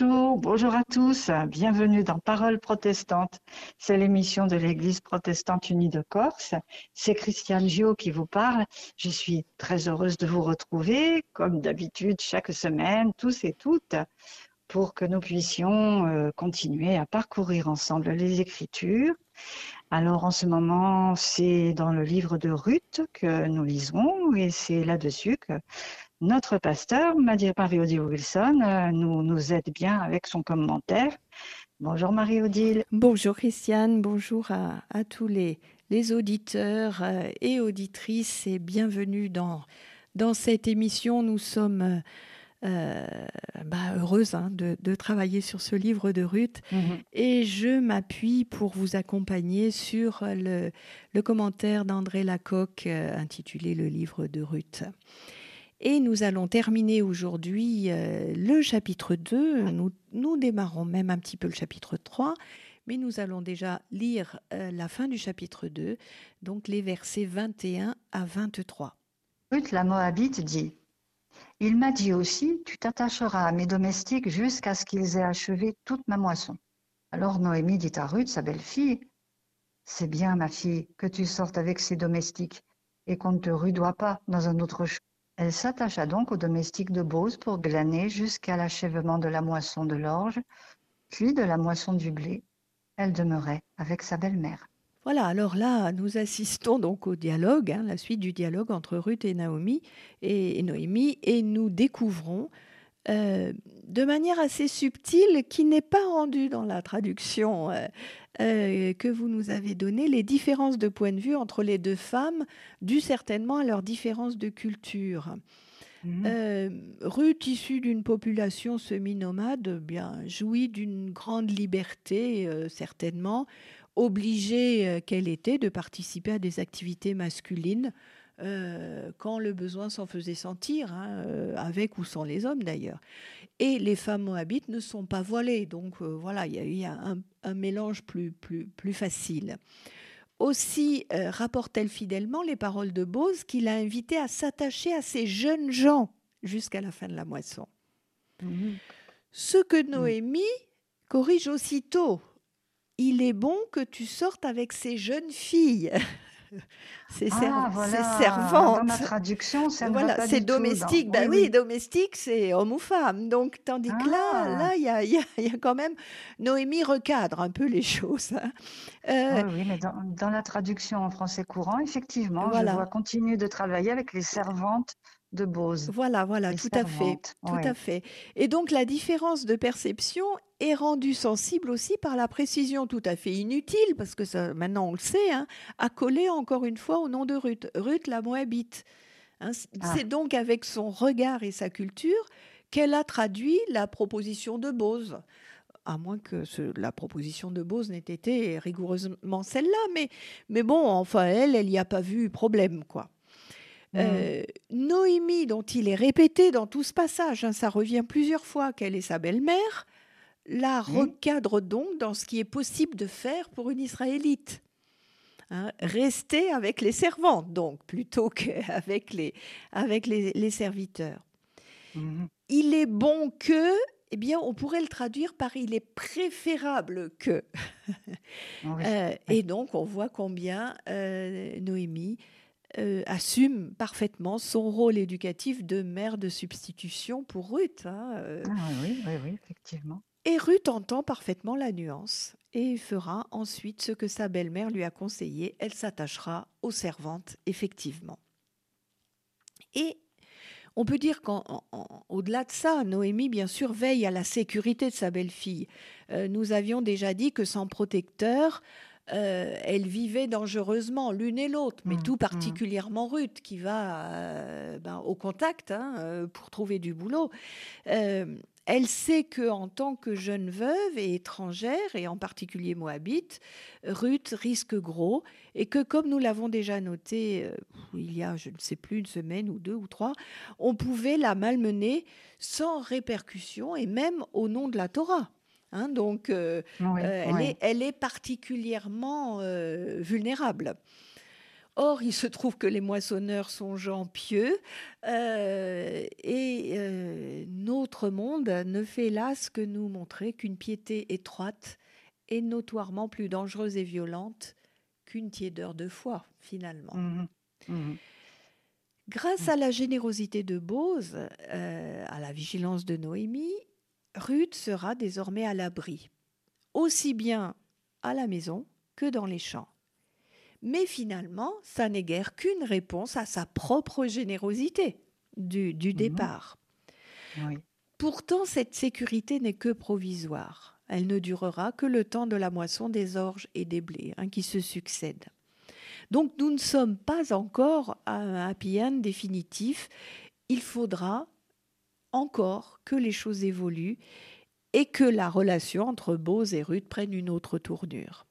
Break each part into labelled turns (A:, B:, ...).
A: Bonjour à tous, bienvenue dans Parole protestante. C'est l'émission de l'Église protestante unie de Corse. C'est Christiane Gio qui vous parle. Je suis très heureuse de vous retrouver, comme d'habitude, chaque semaine, tous et toutes, pour que nous puissions euh, continuer à parcourir ensemble les Écritures. Alors en ce moment, c'est dans le livre de Ruth que nous lisons et c'est là-dessus que notre pasteur, Marie-Odile Wilson, euh, nous, nous aide bien avec son commentaire. Bonjour Marie-Odile.
B: Bonjour Christiane, bonjour à, tous les, les auditeurs euh, et auditrices et bienvenue dans, dans cette émission. Nous sommes euh, bah, heureuses hein, de, travailler sur ce livre de Ruth mhm. et je m'appuie pour vous accompagner sur le, le commentaire d'André Lacocque intitulé Le livre de Ruth. Et nous allons terminer aujourd'hui euh, le chapitre 2. Nous, démarrons même un petit peu le chapitre 3, mais nous allons déjà lire euh, la fin du chapitre 2, donc les versets 21 à 23.
A: Ruth la Moabite dit Il m'a dit aussi Tu t'attacheras à mes domestiques jusqu'à ce qu'ils aient achevé toute ma moisson. Alors Noémie dit à Ruth, sa belle-fille C'est bien, ma fille, que tu sortes avec ces domestiques et qu'on ne te rudoie pas dans un autre champ elle s'attacha donc au domestique de Bose pour glaner jusqu'à l'achèvement de la moisson de l'orge, puis de la moisson du blé. Elle demeurait avec sa belle-mère.
B: Voilà, alors là, nous assistons donc au dialogue, hein, la suite du dialogue entre Ruth et Naomi et, Noémie, et nous découvrons euh, de manière assez subtile, qui n'est pas rendue dans la traduction euh, euh, que vous nous avez donné, les différences de point de vue entre les deux femmes, dues certainement à leurs différences de culture. Mmh. Euh, Ruth, issue d'une population semi-nomade, bien jouit d'une grande liberté, euh, certainement, obligée qu'elle était de participer à des activités masculines quand le besoin s'en faisait sentir, hein, avec ou sans les hommes d'ailleurs. Et les femmes moabites ne sont pas voilées, donc voilà, il y a eu un, un mélange plus, plus, plus facile. Aussi euh, rapporte-t-elle fidèlement les paroles de Bose qui l'a invité à s'attacher à ces jeunes gens jusqu'à la fin de la moisson. Mhm. Ce que Noémie corrige aussitôt. Il est bon que tu sortes avec ces jeunes filles.
A: c'est ah, servante. Dans ma traduction,
B: ça voilà, c'est domestique. Ben oui, domestique, c'est homme ou femme. Donc, tandis que là, ah. là, il y a, y, y a, quand même Noémie recadre un peu les choses. Hein.
A: Euh, oui, mais dans, dans, la traduction en français courant, effectivement, je dois continuer de travailler avec les servantes de Bose.
B: Voilà, voilà, tout à fait, tout à fait. Et donc la différence de perception est rendue sensible aussi par la précision tout à fait inutile, parce que ça, maintenant on le sait, hein, à coller encore une fois au nom de Ruth, Ruth la Moabite. Hein, ah. C'est donc avec son regard et sa culture qu'elle a traduit la proposition de Bose à moins que la proposition de Bose n'ait été rigoureusement celle-là, mais, mais bon, enfin, elle, elle n'y a pas vu problème, quoi. Mmh. Euh, Noémie, dont il est répété dans tout ce passage, hein, ça revient plusieurs fois qu'elle est sa belle-mère, la recadre donc dans ce qui est possible de faire pour une Israélite. Hein, rester avec les servantes, donc, plutôt qu'avec les, avec les, serviteurs. Mmh. Il est bon que, eh bien, on pourrait le traduire par il est préférable que. Euh, et donc, on voit combien euh, Noémie euh, assume parfaitement son rôle éducatif de mère de substitution pour Ruth.
A: Hein, euh. ah oui, oui, oui, effectivement.
B: Et Ruth entend parfaitement la nuance et fera ensuite ce que sa belle-mère lui a conseillé. Elle s'attachera aux servantes, effectivement. Et on peut dire qu'au-delà de ça, Noémie, bien sûr, veille à la sécurité de sa belle-fille. Euh, nous avions déjà dit que sans protecteur, euh, elles vivaient dangereusement l'une et l'autre, mais mmh, tout mmh. particulièrement Ruth qui va euh, ben, au contact hein, euh, pour trouver du boulot. elle sait que en tant que jeune veuve et étrangère, et en particulier moabite, Ruth risque gros et que, comme nous l'avons déjà noté il y a, je ne sais plus, une semaine ou deux ou trois, on pouvait la malmener sans répercussion et même au nom de la Torah. Hein, donc, euh, euh, elle, Est, elle, est, particulièrement euh, vulnérable. Or, il se trouve que les moissonneurs sont gens pieux et notre monde ne fait hélas que nous montrer qu'une piété étroite est notoirement plus dangereuse et violente qu'une tiédeur de foi, finalement. Mmh mmh Grâce à la générosité de Bose, euh, à la vigilance de Noémie, Ruth sera désormais à l'abri, aussi bien à la maison que dans les champs. Mais finalement, ça n'est guère qu'une réponse à sa propre générosité du, mhm. départ. Pourtant, cette sécurité n'est que provisoire. Elle ne durera que le temps de la moisson des orges et des blés hein, qui se succèdent. Donc nous ne sommes pas encore à un happy end définitif. Il faudra encore que les choses évoluent et que la relation entre Bose et Ruth prenne une autre tournure.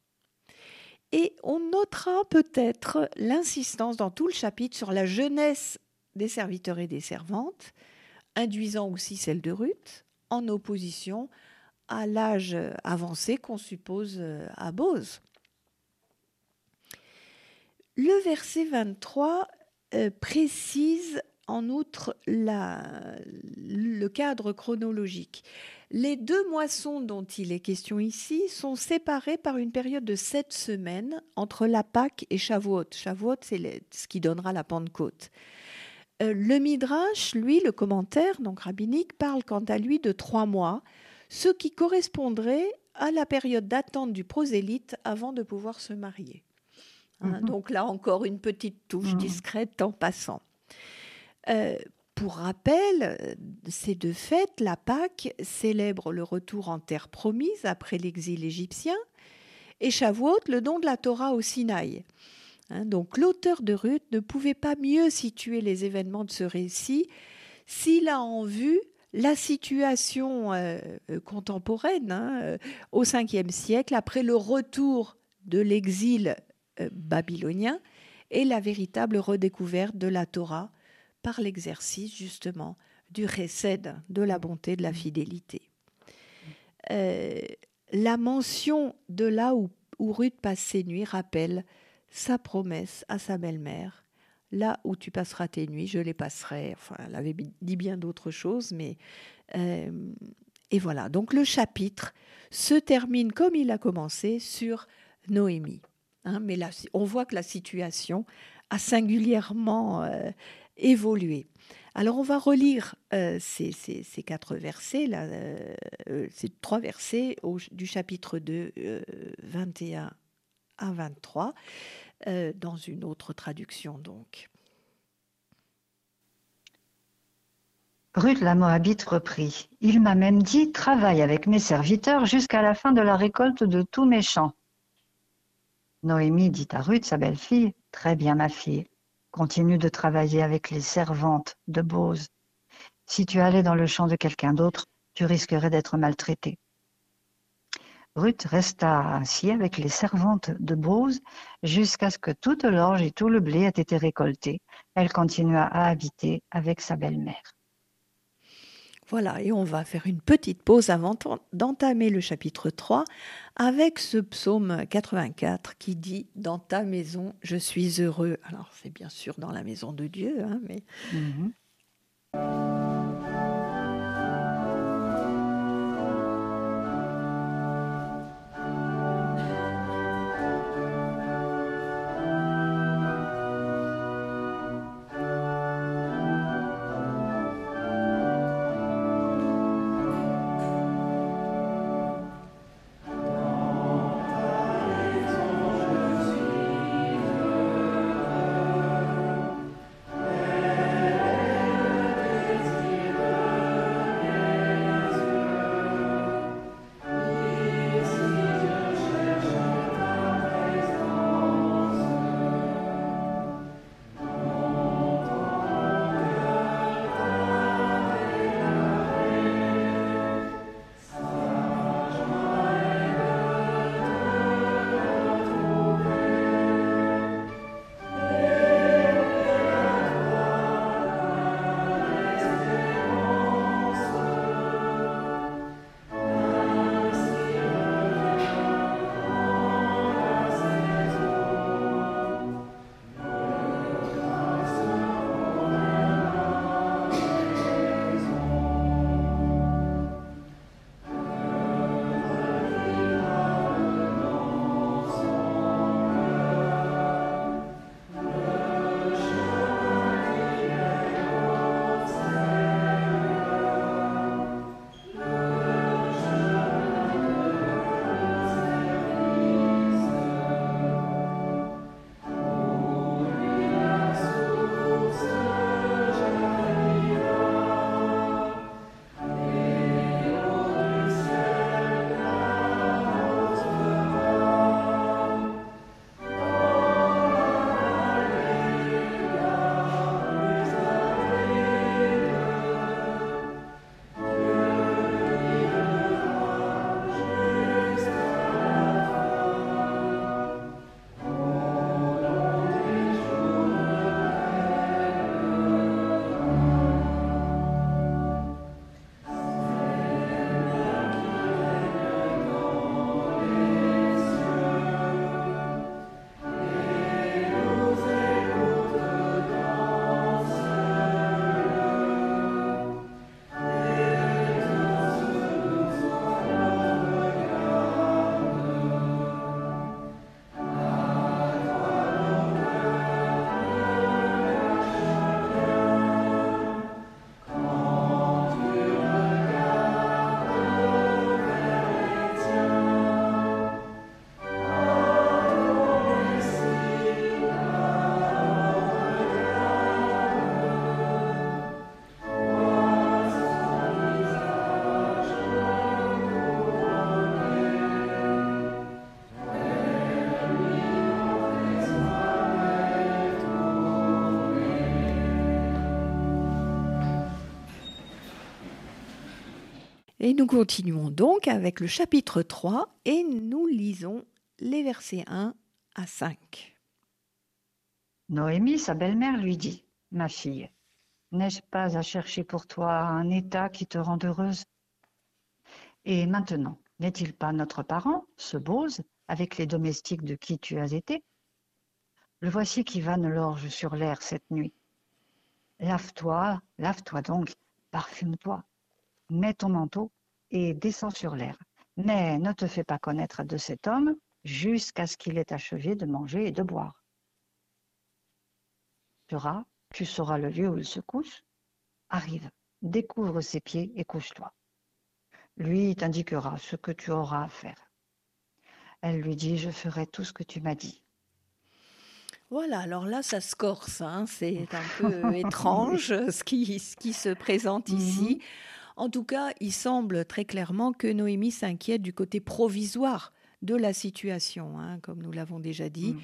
B: Et on notera peut-être l'insistance dans tout le chapitre sur la jeunesse des serviteurs et des servantes, induisant aussi celle de Ruth, en opposition à l'âge avancé qu'on suppose euh, à Bose. Le verset 23 euh, précise en outre le cadre chronologique. Les deux moissons dont il est question ici sont séparées par une période de sept semaines entre la Pâque et Shavuot. Shavuot, c'est ce qui donnera la Pentecôte. Euh, le Midrash, lui, le commentaire, donc rabbinique, parle quant à lui de trois mois, ce qui correspondrait à la période d'attente du prosélyte avant de pouvoir se marier. Hein, mhm. Donc là encore, une petite touche mhm. discrète en passant. Euh, pour rappel, ces deux fêtes, la Pâque célèbre le retour en terre promise après l'exil égyptien et Shavuot le don de la Torah au Sinaï. Hein, donc l'auteur de Ruth ne pouvait pas mieux situer les événements de ce récit s'il a en vue la situation euh, contemporaine hein, euh, au 5e siècle après le retour de l'exil babylonien et la véritable redécouverte de la Torah par l'exercice justement du récède, de la bonté, de la fidélité. Euh, la mention de là où, où Ruth passe ses nuits rappelle sa promesse à sa belle-mère. Là où tu passeras tes nuits, je les passerai. Enfin, elle avait dit bien d'autres choses, mais euh, et voilà. Donc le chapitre se termine comme il a commencé sur Noémie. Hein, mais là, on voit que la situation a singulièrement euh, Alors on va relire euh, ces, quatre versets, euh, euh, ces trois versets du chapitre 2, 21 à 23, dans une autre traduction donc.
A: Ruth la Moabite reprit. Il m'a même dit Travaille avec mes serviteurs jusqu'à la fin de la récolte de tous mes champs. Noémie dit à Ruth, sa belle-fille Très bien, ma fille, Continue de travailler avec les servantes de Bose. Si tu allais dans le champ de quelqu'un d'autre, tu risquerais d'être maltraité. Ruth resta ainsi avec les servantes de Bose jusqu'à ce que toute l'orge et tout le blé aient été récoltés. Elle continua à habiter avec sa belle-mère.
B: Voilà, et on va faire une petite pause avant d'entamer le chapitre 3 avec ce psaume 84 qui dit Dans ta maison, je suis heureux. Alors, c'est bien sûr dans la maison de Dieu, hein, mais. Mhm. Et nous continuons donc avec le chapitre 3 et nous lisons les versets 1 à 5.
A: Noémie, sa belle-mère, lui dit Ma fille, n'ai-je pas à chercher pour toi un état qui te rende heureuse? Et maintenant, n'est-il pas notre parent, ce Bose, avec les domestiques de qui tu as été? Le voici qui vanne l'orge sur l'air cette nuit. Lave-toi, lave-toi donc, parfume-toi, mets ton manteau et descends sur l'air. Mais ne te fais pas connaître de cet homme jusqu'à ce qu'il ait achevé de manger et de boire. Tu tu sauras le lieu où il se couche. Arrive, découvre ses pieds et couche-toi. Lui t'indiquera ce que tu auras à faire. Elle lui dit, je ferai tout ce que tu m'as dit.
B: Voilà, alors là, ça se corse, hein. c'est un peu étrange ce qui, ce qui se présente mhm. ici. En tout cas, il semble très clairement que Noémie s'inquiète du côté provisoire de la situation, hein, comme nous l'avons déjà dit. Mm.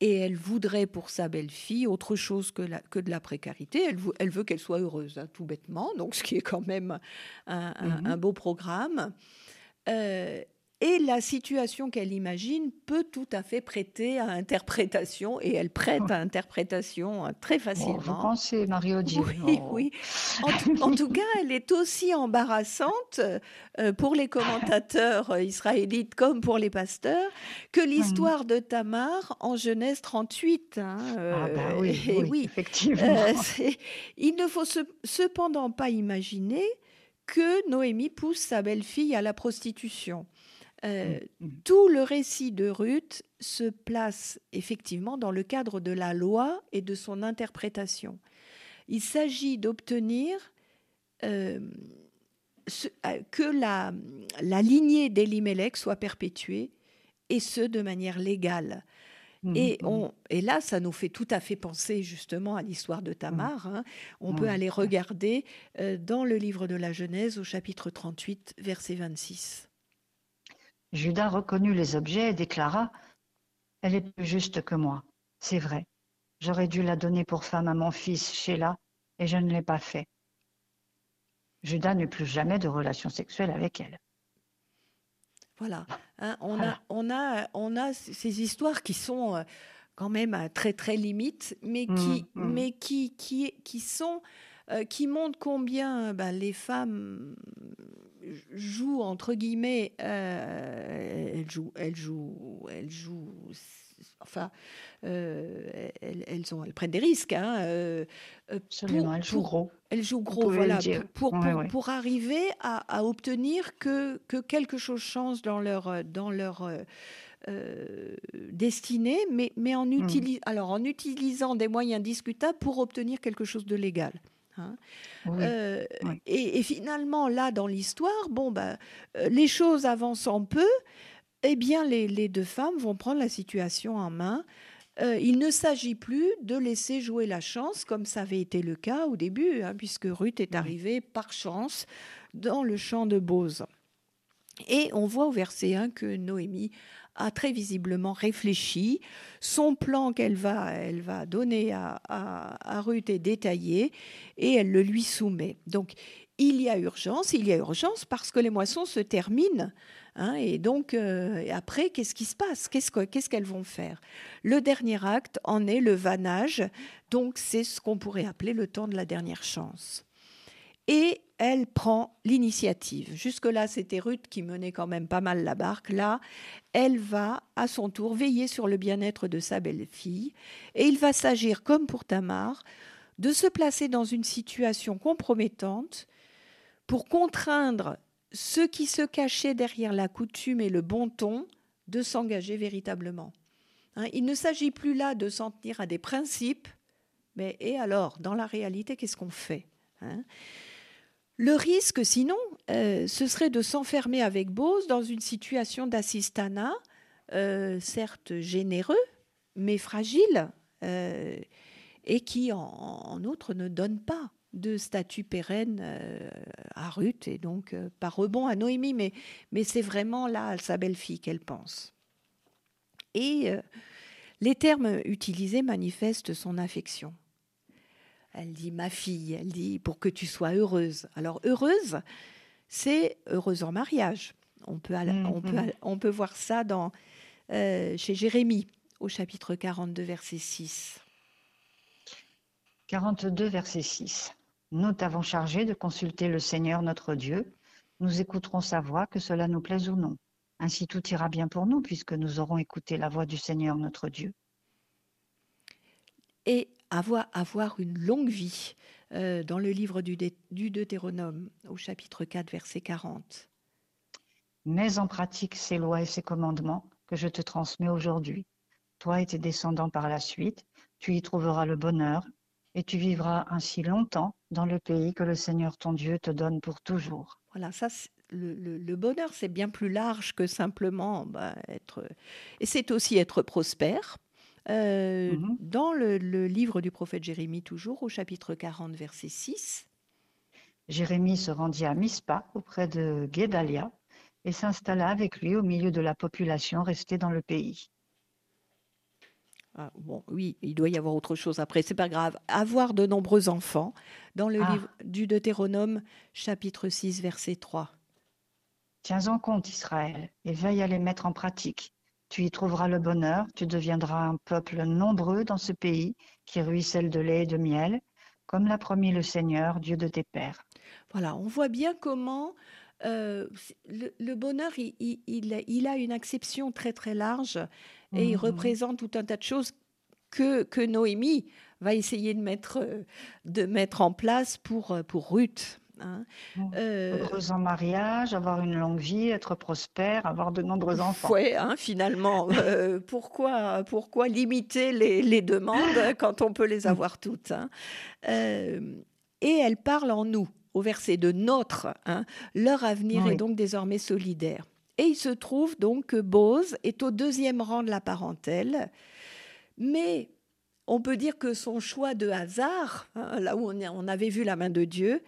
B: Et elle voudrait pour sa belle-fille autre chose que, que de la précarité. Elle, elle veut qu'elle soit heureuse, hein, tout bêtement, donc ce qui est quand même un, mm-hmm. beau programme. Euh, et la situation qu'elle imagine peut tout à fait prêter à interprétation, et elle prête à interprétation euh, très facilement.
A: vous pensez, Marie-Odile
B: Oui, oh. oui. En, tout cas, elle est aussi embarrassante euh, pour les commentateurs israélites comme pour les pasteurs que l'histoire de Tamar en Genèse 38.
A: Hein, ah bah oui, oui, oui, effectivement.
B: il ne faut cependant pas imaginer que Noémie pousse sa belle-fille à la prostitution. Euh, mmh, mmh. Tout le récit de Ruth se place effectivement dans le cadre de la loi et de son interprétation. Il s'agit d'obtenir euh, euh, que la, la lignée d'Elimelech soit perpétuée, et ce de manière légale. Mmh, et, on, et, là, ça nous fait tout à fait penser justement à l'histoire de Tamar. Hein. On peut aller regarder dans le livre de la Genèse au chapitre 38, verset 26.
A: Judas reconnut les objets et déclara Elle est plus juste que moi. C'est vrai. J'aurais dû la donner pour femme à mon fils Sheila, et je ne l'ai pas fait. Judas n'eut plus jamais de relation sexuelle avec elle.
B: Voilà. Hein, on, A, on, a, on a ces histoires qui sont euh, quand même à très très limite, mais mmh, qui, mmh. mais qui, qui, qui sont euh, qui montrent combien bah, les femmes jouent entre guillemets, euh, elles jouent, elles jouent, elles jouent, enfin, euh, elles, elles, ont, elles prennent des risques. Hein,
A: euh, Absolument, elles jouent gros.
B: Elles jouent gros, voilà, pour, pour, pour, arriver à, à, obtenir que, que quelque chose change dans leur, dans leur euh, destinée, mais, mais en, mmh. alors, en utilisant des moyens discutables pour obtenir quelque chose de légal. Hein. Euh, et, finalement, là, dans l'histoire, bon, bah, euh, les choses avançant peu, eh bien, les, deux femmes vont prendre la situation en main. Euh, il ne s'agit plus de laisser jouer la chance, comme ça avait été le cas au début, hein, puisque Ruth est arrivée par chance dans le champ de Bose. Et on voit au verset 1 que Noémie a très visiblement réfléchi. Son plan qu'elle va, elle va donner à, à, Ruth est détaillé et elle le lui soumet. Donc il y a urgence, il y a urgence parce que les moissons se terminent. Hein, et donc, euh, après, qu'est-ce qui se passe? Qu'est-ce qu'elles vont faire? Le dernier acte en est le vannage. Donc, c'est ce qu'on pourrait appeler le temps de la dernière chance. Et elle prend l'initiative. Jusque-là, c'était Ruth qui menait quand même pas mal la barque. Là, elle va à son tour veiller sur le bien-être de sa belle-fille. Et il va s'agir, comme pour Tamar, de se placer dans une situation compromettante pour contraindre ceux qui se cachaient derrière la coutume et le bon ton de s'engager véritablement. Hein, il ne s'agit plus là de s'en tenir à des principes, mais et alors, dans la réalité, qu'est-ce qu'on fait hein? Le risque, sinon, euh, ce serait de s'enfermer avec Bose dans une situation d'assistanat, euh, certes généreux, mais fragile, euh, et qui, en, outre, ne donne pas de statut pérenne à Ruth, et donc par rebond à Noémie, mais, c'est vraiment là sa belle-fille qu'elle pense. Et les termes utilisés manifestent son affection. Elle dit ma fille, elle dit pour que tu sois heureuse. Alors heureuse, c'est heureux en mariage. On peut, on peut, mm. on peut voir ça dans, euh, chez Jérémie au chapitre 42, verset 6.
A: 42, verset 6. Nous t'avons chargé de consulter le Seigneur notre Dieu. Nous écouterons sa voix, que cela nous plaise ou non. Ainsi tout ira bien pour nous, puisque nous aurons écouté la voix du Seigneur notre Dieu.
B: Et avoir, avoir une longue vie euh, dans le livre du, du Deutéronome, au chapitre 4, verset 40.
A: Mets en pratique ces lois et ces commandements que je te transmets aujourd'hui. Toi et tes descendants par la suite, tu y trouveras le bonheur et tu vivras ainsi longtemps dans le pays que le Seigneur ton Dieu te donne pour toujours.
B: Voilà, ça, le, bonheur, c'est bien plus large que simplement bah, être. Et c'est aussi être prospère. Euh, mhm. Dans le, livre du prophète Jérémie, toujours au chapitre 40, verset 6.
A: Jérémie se rendit à Mispa auprès de Guédalia et s'installa avec lui au milieu de la population restée dans le pays.
B: Ah, bon, oui, il doit y avoir autre chose après, c'est pas grave. Avoir de nombreux enfants, dans le ah. livre du Deutéronome, chapitre 6, verset 3.
A: Tiens en compte, Israël, et veille à les mettre en pratique. Tu y trouveras le bonheur, tu deviendras un peuple nombreux dans ce pays qui ruisselle de lait et de miel, comme l'a promis le Seigneur, Dieu de tes pères.
B: Voilà, on voit bien comment euh, le, bonheur, il, a une acception très très large et il mmh. représente tout un tas de choses que, que Noémie va essayer de mettre, de mettre en place pour, pour Ruth.
A: Hein. Mmh. Euh, en mariage, avoir une longue vie, être prospère, avoir de nombreux enfants.
B: Oui, hein, finalement. Euh, pourquoi, pourquoi limiter les, les, demandes quand on peut les avoir toutes hein. Et elle parle en nous au verset de notre, hein, leur avenir est donc désormais solidaire. Et il se trouve donc que Bose est au deuxième rang de la parentèle, mais on peut dire que son choix de hasard, hein, là où on, avait vu la main de Dieu,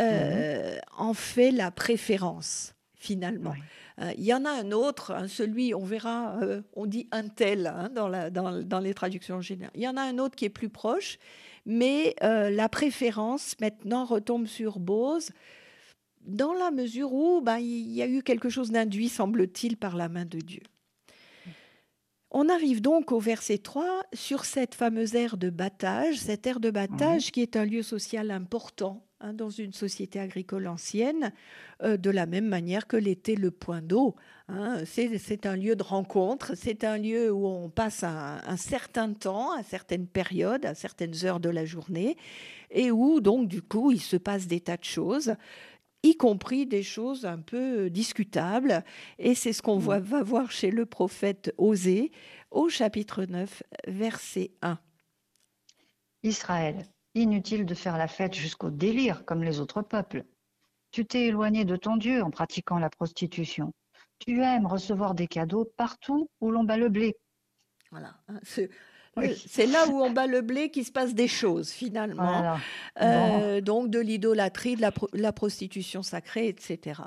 B: euh, en fait la préférence finalement. Euh, il y en a un autre, hein, celui, on verra, euh, on dit un tel dans, la, dans, dans, les traductions générales. Il y en a un autre qui est plus proche, mais la préférence maintenant retombe sur Bose dans la mesure où ben, il y a eu quelque chose d'induit, semble-t-il, par la main de Dieu. On arrive donc au verset 3 sur cette fameuse ère de battage, cette ère de battage qui est un lieu social important Hein, dans une société agricole ancienne, euh, de la même manière que l'était le point d'eau. Hein. C'est un lieu de rencontre, c'est un lieu où on passe un, certain temps, à certaines périodes, à certaines heures de la journée, et où donc du coup il se passe des tas de choses y compris des choses un peu discutables. Et c'est ce qu'on mmh. va voir chez le prophète Osée au chapitre 9, verset 1.
A: Israël, Inutile de faire la fête jusqu'au délire comme les autres peuples. Tu t'es éloigné de ton Dieu en pratiquant la prostitution. Tu aimes recevoir des cadeaux partout où l'on bat le blé.
B: Voilà. Hein, c'est là où on bat le blé qu'il se passe des choses finalement. Euh, donc de l'idolâtrie, de la, prostitution sacrée, etc.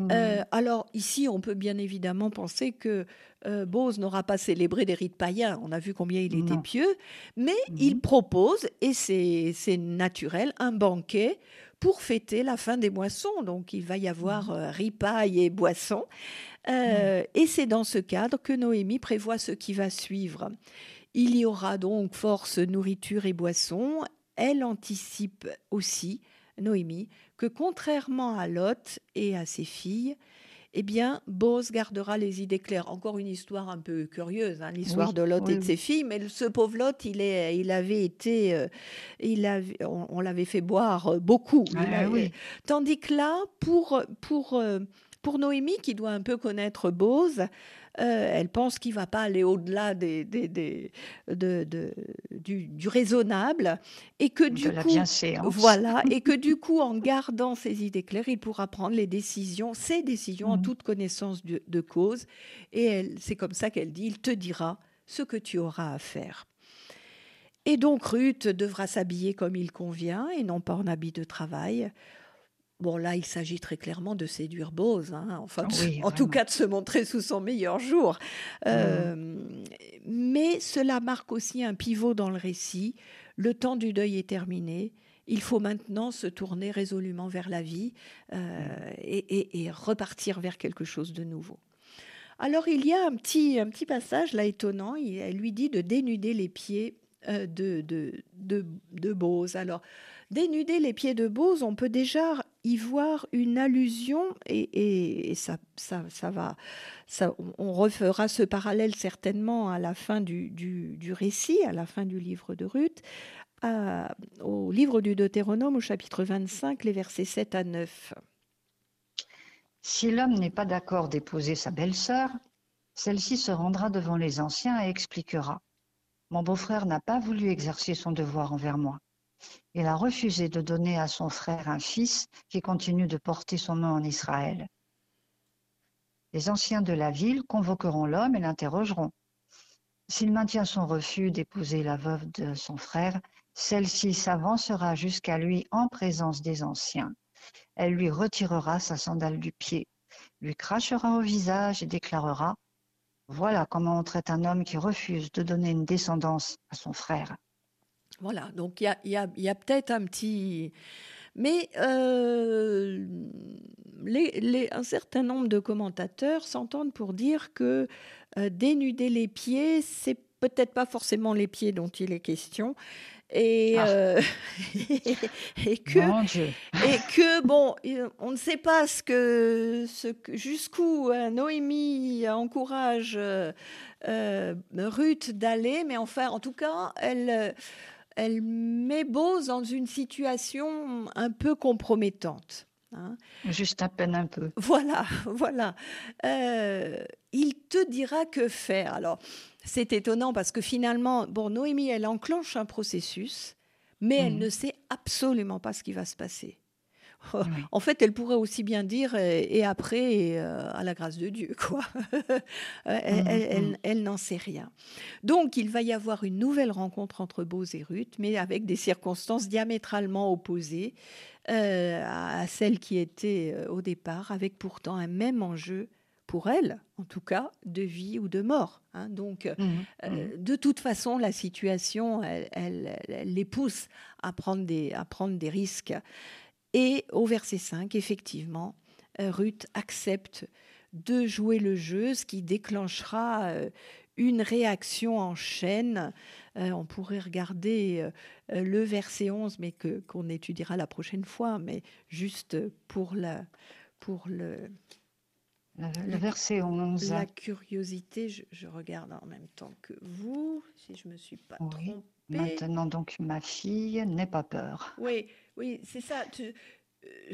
B: Mmh. Euh, alors ici, on peut bien évidemment penser que euh, Bose n'aura pas célébré des rites païens, on a vu combien il était pieux, mais mmh. il propose, et c'est naturel, un banquet pour fêter la fin des moissons. Donc il va y avoir mmh. euh, ripaille et boissons. Et c'est dans ce cadre que Noémie prévoit ce qui va suivre. Il y aura donc force, nourriture et boissons. Elle anticipe aussi, Noémie, que contrairement à Lot et à ses filles, eh bien, Bose gardera les idées claires. Encore une histoire un peu curieuse, hein, l'histoire de Lot et de ses filles, mais ce pauvre Lot, il, est, il avait été, euh, il avait, on, l'avait fait boire beaucoup. Tandis que là, pour, pour, euh, pour Noémie, qui doit un peu connaître Bose, euh, elle pense qu'il ne va pas aller au-delà des, des, du, raisonnable et que du coup, voilà, et que du coup, en gardant ses idées claires, il pourra prendre les décisions, ses décisions en mmh. toute connaissance de, de cause. Et c'est comme ça qu'elle dit, il te dira ce que tu auras à faire. Et donc Ruth devra s'habiller comme il convient et non pas en habit de travail. Bon, là, il s'agit très clairement de séduire Bose, hein, enfin, en tout cas de se montrer sous son meilleur jour. Euh, mais cela marque aussi un pivot dans le récit. Le temps du deuil est terminé. il faut maintenant se tourner résolument vers la vie euh, et, repartir vers quelque chose de nouveau. Alors il y a un petit, un petit passage là étonnant, elle lui dit de dénuder les pieds euh, de, de, de, de Bose. Alors, dénuder les pieds de Bose, on peut déjà y voir une allusion, et, et, ça, ça, ça, va, ça, on refera ce parallèle certainement à la fin du, du, du récit, à la fin du livre de Ruth, au livre du Deutéronome, au chapitre 25, les versets 7 à 9.
A: Si l'homme n'est pas d'accord d'épouser sa belle-sœur, celle-ci se rendra devant les anciens et expliquera. Mon beau-frère n'a pas voulu exercer son devoir envers moi. Il a refusé de donner à son frère un fils qui continue de porter son nom en Israël. Les anciens de la ville convoqueront l'homme et l'interrogeront. S'il maintient son refus d'épouser la veuve de son frère, celle-ci s'avancera jusqu'à lui en présence des anciens. Elle lui retirera sa sandale du pied, lui crachera au visage et déclarera Voilà comment on traite un homme qui refuse de donner une descendance à son frère.
B: Voilà, donc il y a, peut-être un petit... Mais euh, un certain nombre de commentateurs s'entendent pour dire que euh, dénuder les pieds, c'est peut-être pas forcément les pieds dont il est question, et, ah. euh, et, que et que bon on ne sait pas ce que, ce que jusqu'où Noémie encourage Ruth d'aller mais enfin en tout cas elle elle met Bose dans une situation un peu compromettante.
A: Hein. Juste à peine un peu.
B: Voilà, voilà. Euh, il te dira que faire. Alors, c'est étonnant parce que finalement, bon, Noémie, elle enclenche un processus, mais elle mmh. ne sait absolument pas ce qui va se passer. En fait, elle pourrait aussi bien dire et, après, euh, à la grâce de Dieu, quoi. elle, mmh, mmh. elle, n'en sait rien. Donc, il va y avoir une nouvelle rencontre entre Bose et Ruth, mais avec des circonstances diamétralement opposées euh, à celles qui étaient euh, au départ, avec pourtant un même enjeu pour elle, en tout cas, de vie ou de mort. Hein. Donc, mmh, de toute façon, la situation, elle, elle, les pousse à prendre des, à prendre des risques. Et au verset 5, effectivement, euh, Ruth accepte de jouer le jeu, ce qui déclenchera euh, une réaction en chaîne. Euh, on pourrait regarder le verset 11, mais que, qu'on étudiera la prochaine fois, mais juste pour, la, pour le,
A: le verset 11.
B: La curiosité, je, regarde en même temps que vous, si je ne me suis pas trompée.
A: Maintenant donc ma fille, n'aie pas peur.
B: Oui, oui, c'est ça. Euh,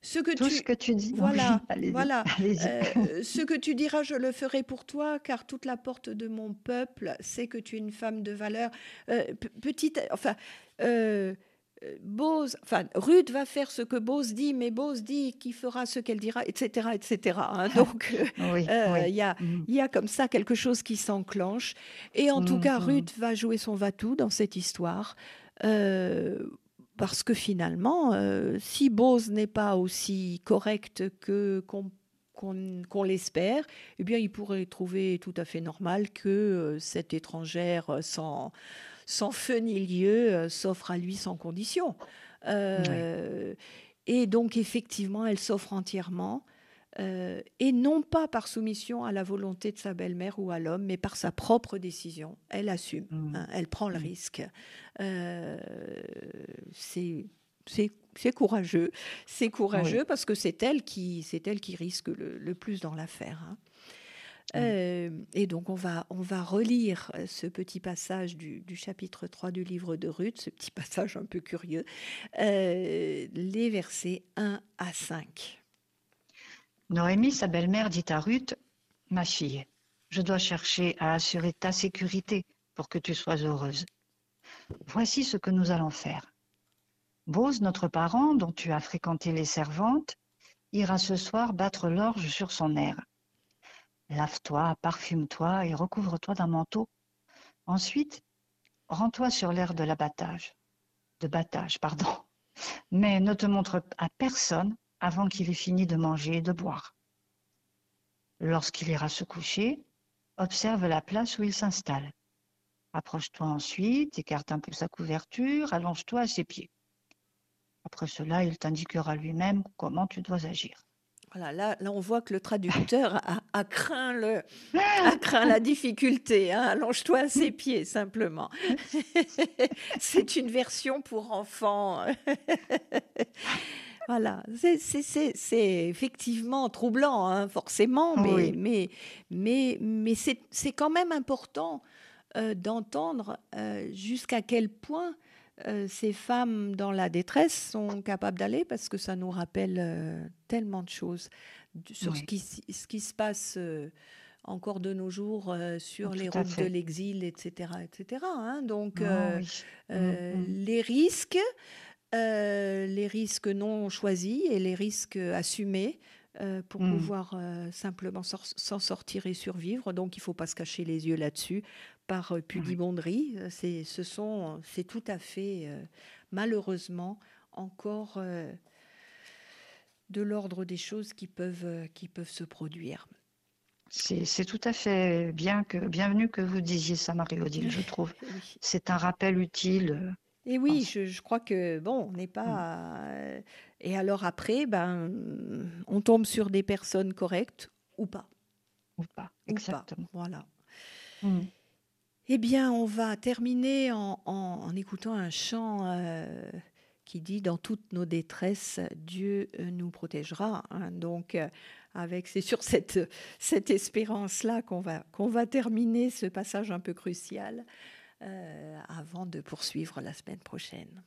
B: ce que
A: Tout
B: tu,
A: ce que tu dis.
B: Voilà, voilà. Euh, ce que tu diras, je le ferai pour toi, car toute la porte de mon peuple sait que tu es une femme de valeur. Euh, petite, enfin, Bose, enfin, Ruth va faire ce que Bose dit, mais Bose dit qu'il fera ce qu'elle dira, etc., etc. Hein. Donc, il y, a, mm. y a comme ça quelque chose qui s'enclenche. Et en tout cas, mm-hmm. Ruth va jouer son va-tout dans cette histoire. Euh, parce que finalement, euh, si Bose n'est pas aussi correct que qu'on l'espère, eh bien, il pourrait trouver tout à fait normal que euh, cette étrangère sans, sans feu ni lieu euh, s'offre à lui sans condition. Et donc, effectivement, elle s'offre entièrement. Euh, et non pas par soumission à la volonté de sa belle-mère ou à l'homme, mais par sa propre décision. Elle assume, mmh. hein, elle prend le mmh. risque. Euh, c'est c'est courageux, c'est courageux parce que c'est elle qui c'est elle qui risque le, plus dans l'affaire. Hein. Euh, et donc on va on va relire ce petit passage du, du, chapitre 3 du livre de Ruth, ce petit passage un peu curieux, les versets 1 à 5.
A: Noémie, sa belle-mère, dit à Ruth, Ma fille, je dois chercher à assurer ta sécurité pour que tu sois heureuse. Voici ce que nous allons faire. Bose, notre parent, dont tu as fréquenté les servantes, ira ce soir battre l'orge sur son air. Lave-toi, parfume-toi et recouvre-toi d'un manteau. Ensuite, rends-toi sur l'air de l'abattage. De battage, pardon. Mais ne te montre à personne avant qu'il ait fini de manger et de boire. Lorsqu'il ira se coucher, observe la place où il s'installe. Approche-toi ensuite, écarte un peu sa couverture, allonge-toi à ses pieds. Après cela, il t'indiquera lui-même comment tu dois agir.
B: Voilà, là, là, on voit que le traducteur a, craint, le, a craint la difficulté. Hein. Allonge-toi à ses pieds, simplement. C'est une version pour enfants. Voilà, c'est effectivement troublant, hein, forcément, mais, mais, mais, mais c'est quand même important euh, d'entendre euh, jusqu'à quel point euh, ces femmes dans la détresse sont capables d'aller, parce que ça nous rappelle tellement de choses sur ce, qui, ce qui se passe encore de nos jours sur les routes de l'exil, etc. etc. Hein. Donc, oh mm, mm. les risques euh, les risques non choisis et les risques assumés euh, pour mmh. pouvoir euh, simplement s'en sortir et survivre. Donc il ne faut pas se cacher les yeux là-dessus par pudibonderie. C'est, ce sont, c'est tout à fait, malheureusement, encore de l'ordre des choses qui peuvent, qui peuvent se produire.
A: C'est, tout à fait bien que, bienvenu que vous disiez ça, Marie-Odile, je trouve. C'est un rappel utile
B: et oui, je, crois que bon, on n'est pas. Mmh. Et alors après, ben, on tombe sur des personnes correctes ou pas.
A: Ou pas, exactement.
B: voilà. Mmh. Eh bien, on va terminer en, écoutant un chant euh, qui dit Dans toutes nos détresses, Dieu euh, nous protégera. Hein. Donc, euh, avec c'est sur cette, cette espérance-là qu'on va, qu'on va terminer ce passage un peu crucial. Euh, avant de poursuivre la semaine prochaine.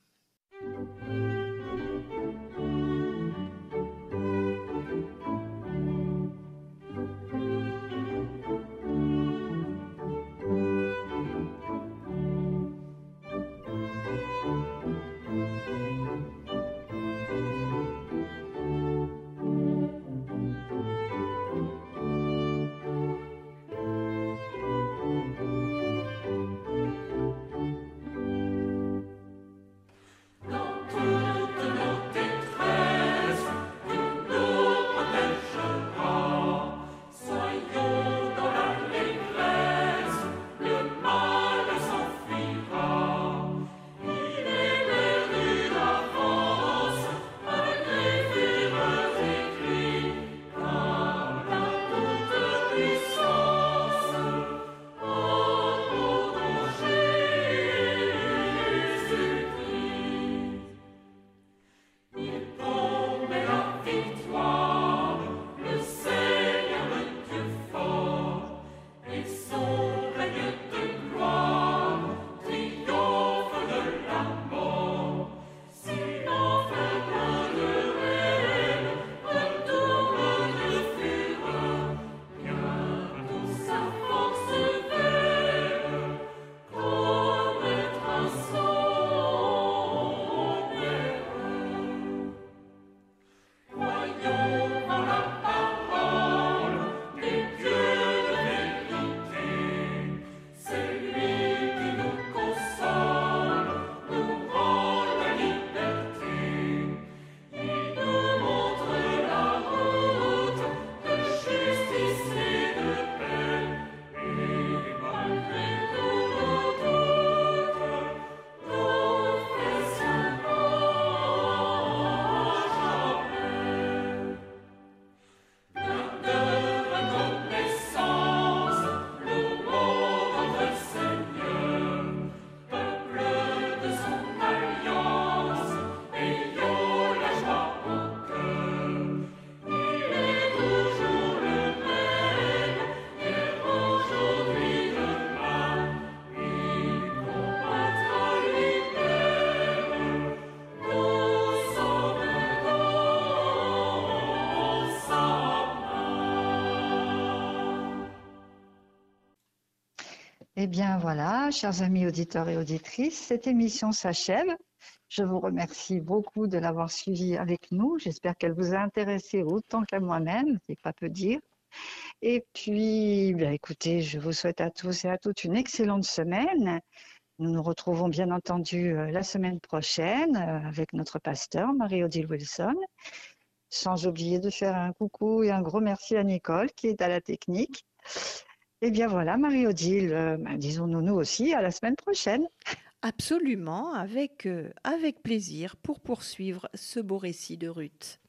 A: Eh bien voilà, chers amis auditeurs et auditrices, cette émission s'achève. Je vous remercie beaucoup de l'avoir suivie avec nous. J'espère qu'elle vous a intéressé autant qu'à moi-même, c'est pas peu dire. Et puis, bien, écoutez, je vous souhaite à tous et à toutes une excellente semaine. Nous nous retrouvons bien entendu euh, la semaine prochaine euh, avec notre pasteur Marie-Odile Wilson. Sans oublier de faire un coucou et un gros merci à Nicole qui est à la technique. Eh bien voilà, Marie-Odile, euh, bah, disons-nous nous aussi à la semaine prochaine.
B: Absolument, avec, euh, avec plaisir pour poursuivre ce beau récit de Ruth.